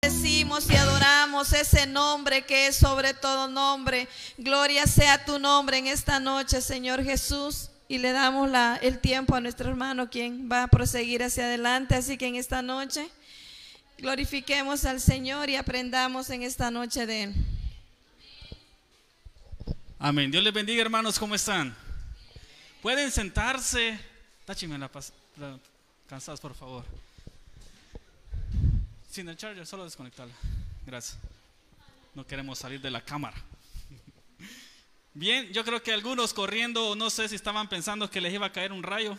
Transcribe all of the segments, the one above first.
Decimos y adoramos ese nombre que es sobre todo nombre. Gloria sea tu nombre en esta noche, Señor Jesús. Y le damos la, el tiempo a nuestro hermano quien va a proseguir hacia adelante. Así que en esta noche glorifiquemos al Señor y aprendamos en esta noche de Él. Amén. Dios les bendiga, hermanos. ¿Cómo están? Pueden sentarse. Táchime la, la- cansados, por favor. Sin el charger, solo desconectarla. Gracias. No queremos salir de la cámara. Bien, yo creo que algunos corriendo, no sé si estaban pensando que les iba a caer un rayo.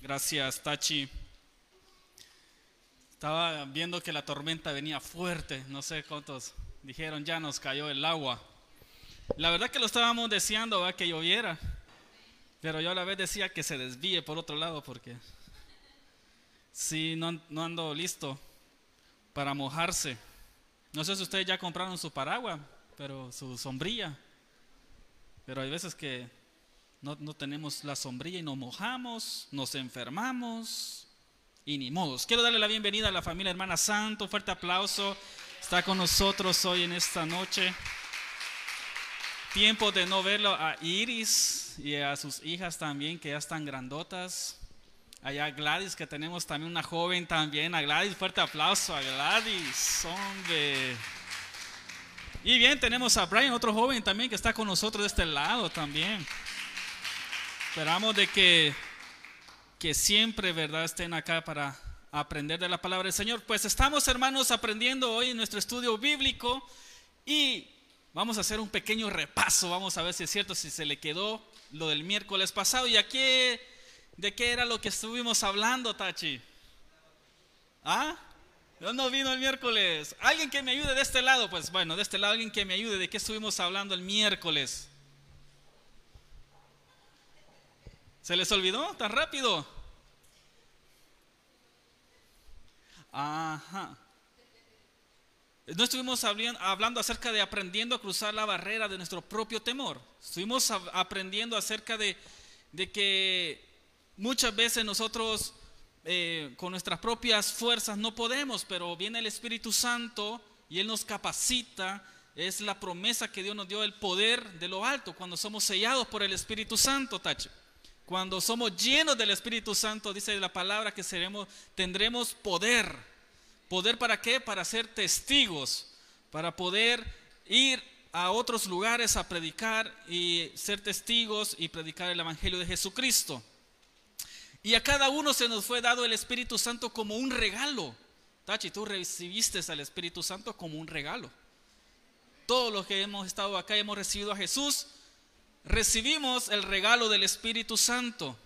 Gracias, Tachi. Estaba viendo que la tormenta venía fuerte. No sé cuántos dijeron, ya nos cayó el agua. La verdad que lo estábamos deseando ¿va? que lloviera. Pero yo a la vez decía que se desvíe por otro lado porque sí, no, no ando listo para mojarse. No sé si ustedes ya compraron su paraguas, pero su sombrilla. Pero hay veces que no, no tenemos la sombrilla y nos mojamos, nos enfermamos y ni modos. Quiero darle la bienvenida a la familia hermana Santo, fuerte aplauso. Está con nosotros hoy en esta noche. Tiempo de no verlo a Iris y a sus hijas también, que ya están grandotas. Allá Gladys, que tenemos también una joven también. A Gladys, fuerte aplauso a Gladys, hombre. Y bien, tenemos a Brian, otro joven también que está con nosotros de este lado también. Esperamos de que, que siempre, ¿verdad?, estén acá para aprender de la palabra del Señor. Pues estamos, hermanos, aprendiendo hoy en nuestro estudio bíblico y vamos a hacer un pequeño repaso. Vamos a ver si es cierto, si se le quedó lo del miércoles pasado. ¿Y aquí de qué era lo que estuvimos hablando, Tachi? ¿Ah? ¿Dónde vino el miércoles? ¿Alguien que me ayude de este lado? Pues bueno, de este lado alguien que me ayude. ¿De qué estuvimos hablando el miércoles? ¿Se les olvidó tan rápido? Ajá. No estuvimos hablando acerca de aprendiendo a cruzar la barrera de nuestro propio temor. Estuvimos aprendiendo acerca de, que muchas veces nosotros eh, con nuestras propias fuerzas no podemos, pero viene el Espíritu Santo y Él nos capacita. Es la promesa que Dios nos dio, el poder de lo alto, cuando somos sellados por el Espíritu Santo, Tache. Cuando somos llenos del Espíritu Santo, dice la palabra que seremos, tendremos poder. ¿Poder para qué? Para ser testigos, para poder ir a otros lugares a predicar y ser testigos y predicar el Evangelio de Jesucristo. Y a cada uno se nos fue dado el Espíritu Santo como un regalo. Tachi, tú recibiste al Espíritu Santo como un regalo. Todos los que hemos estado acá hemos recibido a Jesús, recibimos el regalo del Espíritu Santo.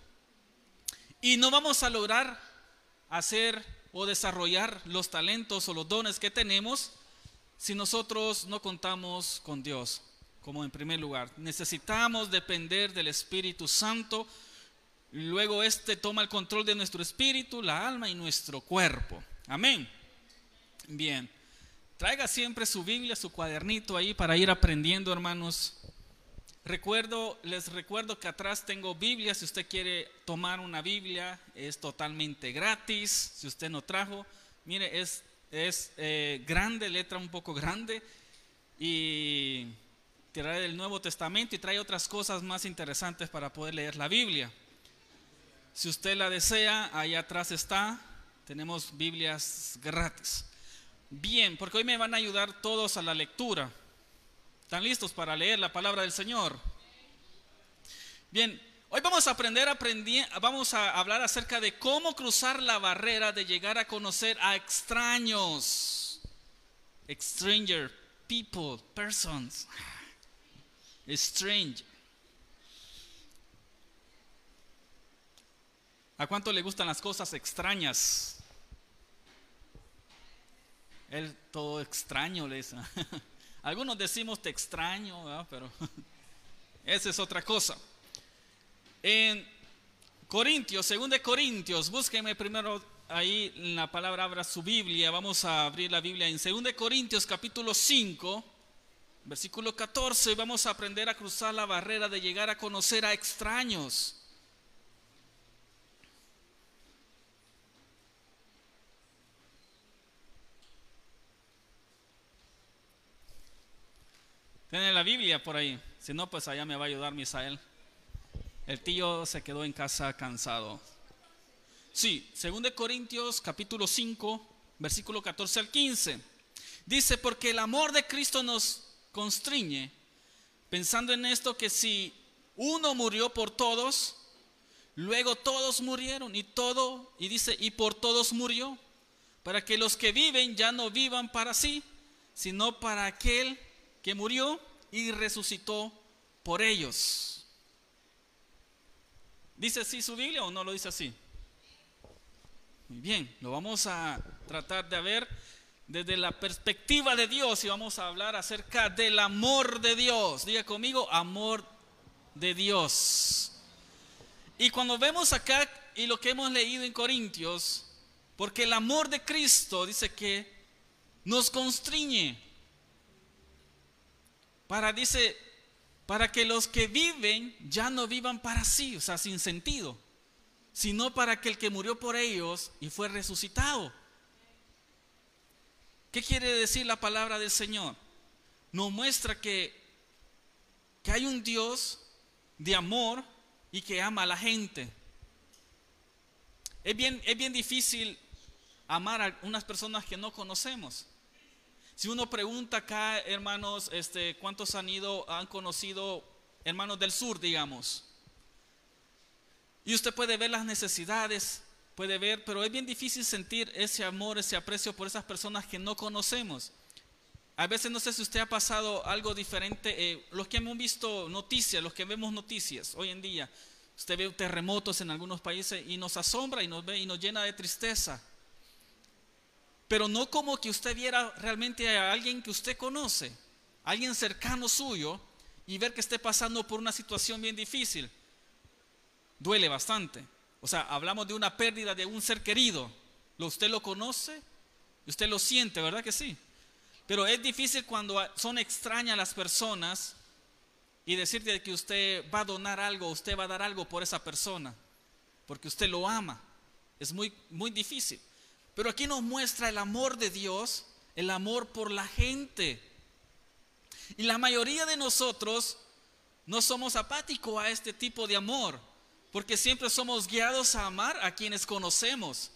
Y no vamos a lograr hacer o desarrollar los talentos o los dones que tenemos si nosotros no contamos con Dios, como en primer lugar. Necesitamos depender del Espíritu Santo. Luego este toma el control de nuestro espíritu, la alma y nuestro cuerpo. Amén. Bien. Traiga siempre su Biblia, su cuadernito ahí para ir aprendiendo, hermanos. Recuerdo, les recuerdo que atrás tengo Biblia. Si usted quiere tomar una Biblia, es totalmente gratis. Si usted no trajo, mire, es, es eh, grande, letra un poco grande. Y trae el Nuevo Testamento y trae otras cosas más interesantes para poder leer la Biblia. Si usted la desea, ahí atrás está. Tenemos Biblias gratis. Bien, porque hoy me van a ayudar todos a la lectura. ¿Están listos para leer la palabra del Señor? Bien, hoy vamos a aprender, aprendi- vamos a hablar acerca de cómo cruzar la barrera de llegar a conocer a extraños. Stranger, people, persons. Strange. ¿A cuánto le gustan las cosas extrañas? Él todo extraño le. Algunos decimos te extraño, pero esa es otra cosa. En Corintios, según de Corintios, búsqueme primero ahí en la palabra abra su Biblia, vamos a abrir la Biblia en 2 Corintios capítulo 5, versículo 14, vamos a aprender a cruzar la barrera de llegar a conocer a extraños. Tienen la Biblia por ahí. Si no, pues allá me va a ayudar Misael. El tío se quedó en casa cansado. Sí, 2 Corintios capítulo 5, versículo 14 al 15. Dice, porque el amor de Cristo nos constriñe, pensando en esto que si uno murió por todos, luego todos murieron y todo, y dice, y por todos murió, para que los que viven ya no vivan para sí, sino para aquel que murió y resucitó por ellos. ¿Dice así su Biblia o no lo dice así? Muy bien, lo vamos a tratar de ver desde la perspectiva de Dios y vamos a hablar acerca del amor de Dios. Diga conmigo, amor de Dios. Y cuando vemos acá y lo que hemos leído en Corintios, porque el amor de Cristo dice que nos constriñe, para, dice, para que los que viven ya no vivan para sí, o sea, sin sentido, sino para que el que murió por ellos y fue resucitado. ¿Qué quiere decir la palabra del Señor? Nos muestra que, que hay un Dios de amor y que ama a la gente. Es bien, es bien difícil amar a unas personas que no conocemos. Si uno pregunta acá, hermanos, este, ¿cuántos han ido, han conocido hermanos del sur, digamos? Y usted puede ver las necesidades, puede ver, pero es bien difícil sentir ese amor, ese aprecio por esas personas que no conocemos. A veces no sé si usted ha pasado algo diferente, eh, los que hemos visto noticias, los que vemos noticias hoy en día, usted ve terremotos en algunos países y nos asombra y nos ve y nos llena de tristeza pero no como que usted viera realmente a alguien que usted conoce, alguien cercano suyo, y ver que esté pasando por una situación bien difícil. Duele bastante. O sea, hablamos de una pérdida de un ser querido. Usted lo conoce, usted lo siente, ¿verdad que sí? Pero es difícil cuando son extrañas las personas y decirte que usted va a donar algo, usted va a dar algo por esa persona, porque usted lo ama. Es muy, muy difícil. Pero aquí nos muestra el amor de Dios, el amor por la gente. Y la mayoría de nosotros no somos apáticos a este tipo de amor, porque siempre somos guiados a amar a quienes conocemos.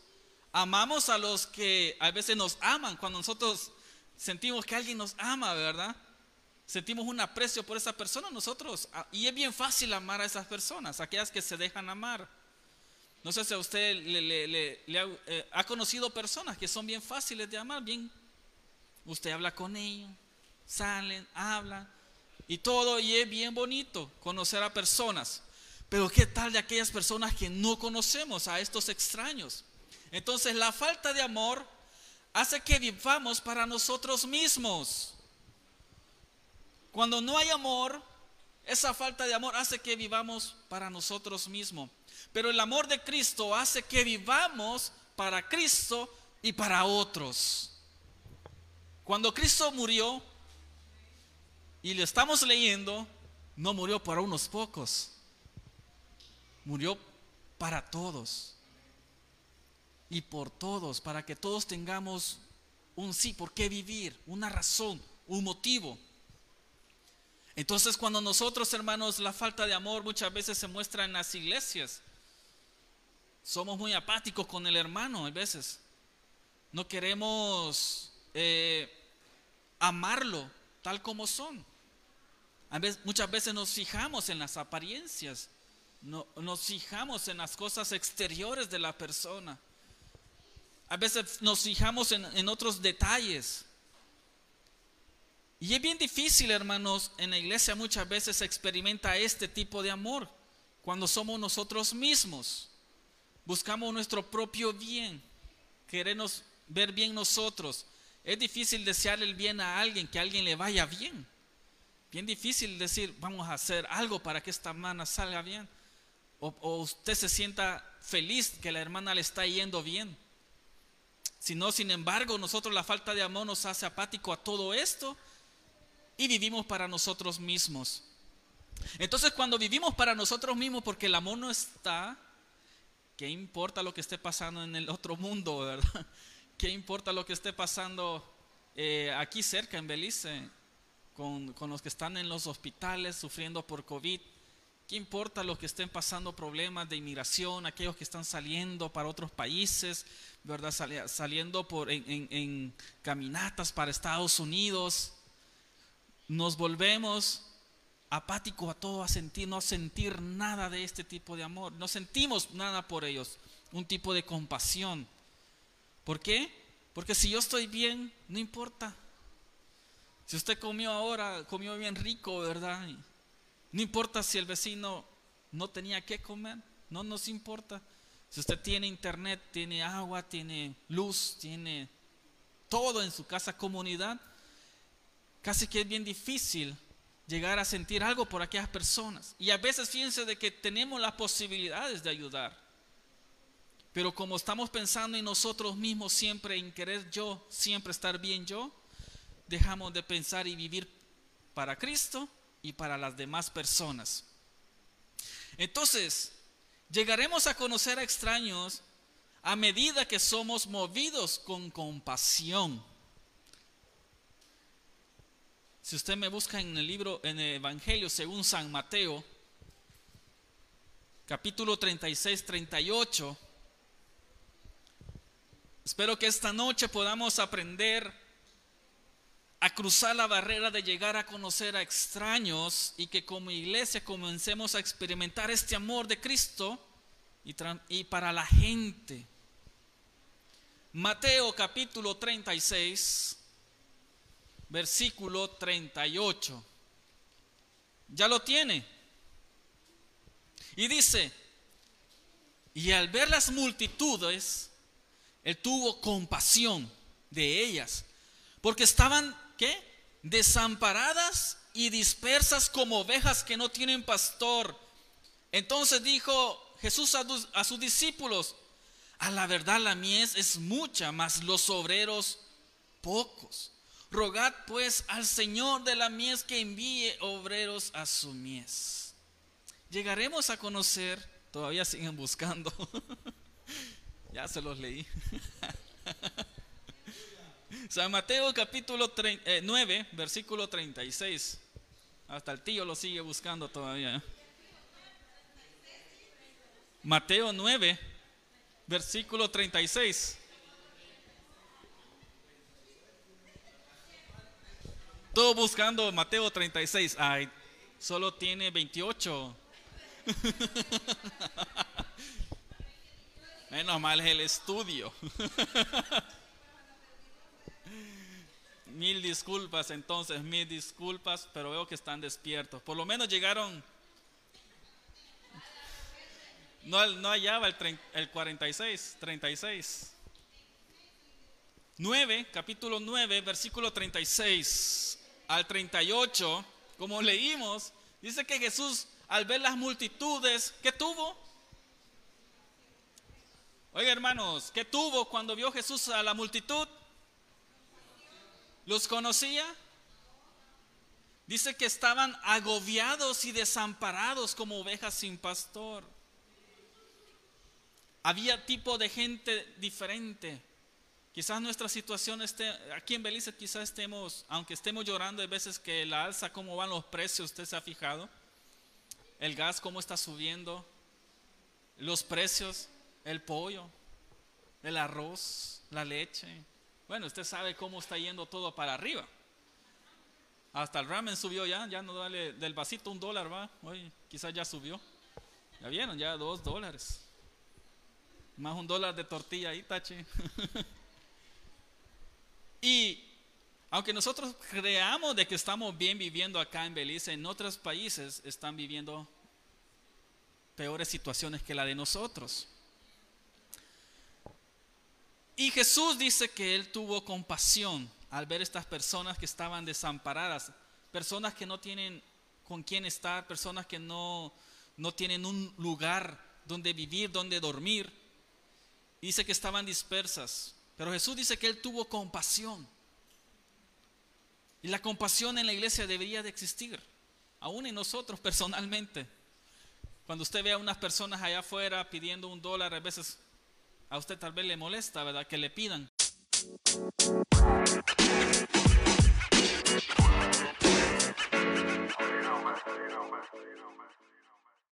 Amamos a los que a veces nos aman, cuando nosotros sentimos que alguien nos ama, ¿verdad? Sentimos un aprecio por esa persona nosotros. Ah, y es bien fácil amar a esas personas, aquellas que se dejan amar. No sé si a usted le, eh, ha, conocido personas que son bien fáciles de amar, bien. Usted habla con ellos, salen, hablan y todo, y es bien bonito conocer a personas. Pero ¿qué tal de aquellas personas que no conocemos, a estos extraños? Entonces la falta de amor hace que vivamos para nosotros mismos. Cuando no hay amor, esa falta de amor hace que vivamos para nosotros mismos. Pero el amor de Cristo hace que vivamos para Cristo y para otros. Cuando Cristo murió, y le estamos leyendo, no murió para unos pocos, murió para todos. Y por todos, para que todos tengamos un sí, por qué vivir, una razón, un motivo. Entonces cuando nosotros, hermanos, la falta de amor muchas veces se muestra en las iglesias, somos muy apáticos con el hermano a veces. No queremos eh, amarlo tal como son. A veces, muchas veces nos fijamos en las apariencias, no, nos fijamos en las cosas exteriores de la persona. A veces nos fijamos en, en otros detalles. Y es bien difícil, hermanos, en la iglesia muchas veces se experimenta este tipo de amor cuando somos nosotros mismos buscamos nuestro propio bien, queremos ver bien nosotros. Es difícil desearle el bien a alguien, que a alguien le vaya bien. Bien difícil decir, vamos a hacer algo para que esta hermana salga bien. O, usted se sienta feliz que la hermana le está yendo bien. sino sin embargo nosotros la falta de amor nos hace apático a todo esto y vivimos para nosotros mismos. Entonces cuando vivimos para nosotros mismos porque el amor no está, ¿qué importa lo que esté pasando en el otro mundo, verdad? ¿Qué importa lo que esté pasando eh, aquí cerca en Belice con, con los que están en los hospitales sufriendo por COVID? ¿Qué importa los que estén pasando problemas de inmigración, aquellos que están saliendo para otros países, verdad, saliendo por en, caminatas para Estados Unidos? Nos volvemos apáticos a todo, a sentir, no sentir nada de este tipo de amor. No sentimos nada por ellos, un tipo de compasión. ¿Por qué? Porque si yo estoy bien, no importa. Si usted comió ahora, comió bien rico, ¿verdad? No importa si el vecino no tenía que comer, no nos importa. Si usted tiene internet, tiene agua, tiene luz, tiene todo en su casa, comunidad, casi que es bien difícil llegar a sentir algo por aquellas personas. Y a veces fíjense de que tenemos las posibilidades de ayudar. Pero como estamos pensando en nosotros mismos siempre, en querer yo, siempre estar bien yo, dejamos de pensar y vivir para Cristo y para las demás personas. Entonces, llegaremos a conocer a extraños a medida que somos movidos con compasión. Si usted me busca en el libro, en el Evangelio según San Mateo, capítulo 36, 38, espero que esta noche podamos aprender a cruzar la barrera de llegar a conocer a extraños y que como iglesia comencemos a experimentar este amor de Cristo y, para la gente. Mateo capítulo 36, versículo 38. Ya lo tiene. Y dice, y al ver las multitudes, él tuvo compasión de ellas, porque estaban ¿qué? Desamparadas y dispersas como ovejas que no tienen pastor. Entonces dijo Jesús a, sus discípulos, a la verdad la mies es mucha, mas los obreros pocos. Rogad pues al Señor de la mies que envíe obreros a su mies. Llegaremos a conocer, todavía siguen buscando, ya se los leí. San Mateo capítulo 9, eh, versículo 36. Hasta el tío lo sigue buscando todavía. Mateo 9, versículo 36. Todo buscando Mateo 36. Ay, solo tiene 28. Menos mal es el estudio. Mil disculpas entonces, mil disculpas, pero veo que están despiertos. Por lo menos llegaron... No, no hallaba el, el 46, 36. 9, capítulo 9, versículo 36 al 38, como leímos, dice que Jesús al ver las multitudes, ¿qué tuvo? Oiga hermanos, ¿qué tuvo cuando vio Jesús a la multitud? ¿Los conocía? Dice que estaban agobiados y desamparados como ovejas sin pastor. Había tipo de gente diferente. Quizás nuestra situación esté, aquí en Belice quizás estemos, aunque estemos llorando de veces que la alza, cómo van los precios, usted se ha fijado. El gas, cómo está subiendo. Los precios, el pollo, el arroz, la leche. Bueno, usted sabe cómo está yendo todo para arriba. Hasta el ramen subió ya, ya no vale del vasito un dólar, va. Hoy quizás ya subió. Ya vieron, ya dos dólares. Más un dólar de tortilla ahí, tache. y aunque nosotros creamos de que estamos bien viviendo acá en Belice, en otros países están viviendo peores situaciones que la de nosotros. Y Jesús dice que él tuvo compasión al ver estas personas que estaban desamparadas, personas que no tienen con quién estar, personas que no, no tienen un lugar donde vivir, donde dormir. Dice que estaban dispersas pero Jesús dice que él tuvo compasión. Y la compasión en la iglesia debería de existir, aún en nosotros personalmente. Cuando usted ve a unas personas allá afuera pidiendo un dólar, a veces a usted tal vez le molesta, ¿verdad? Que le pidan.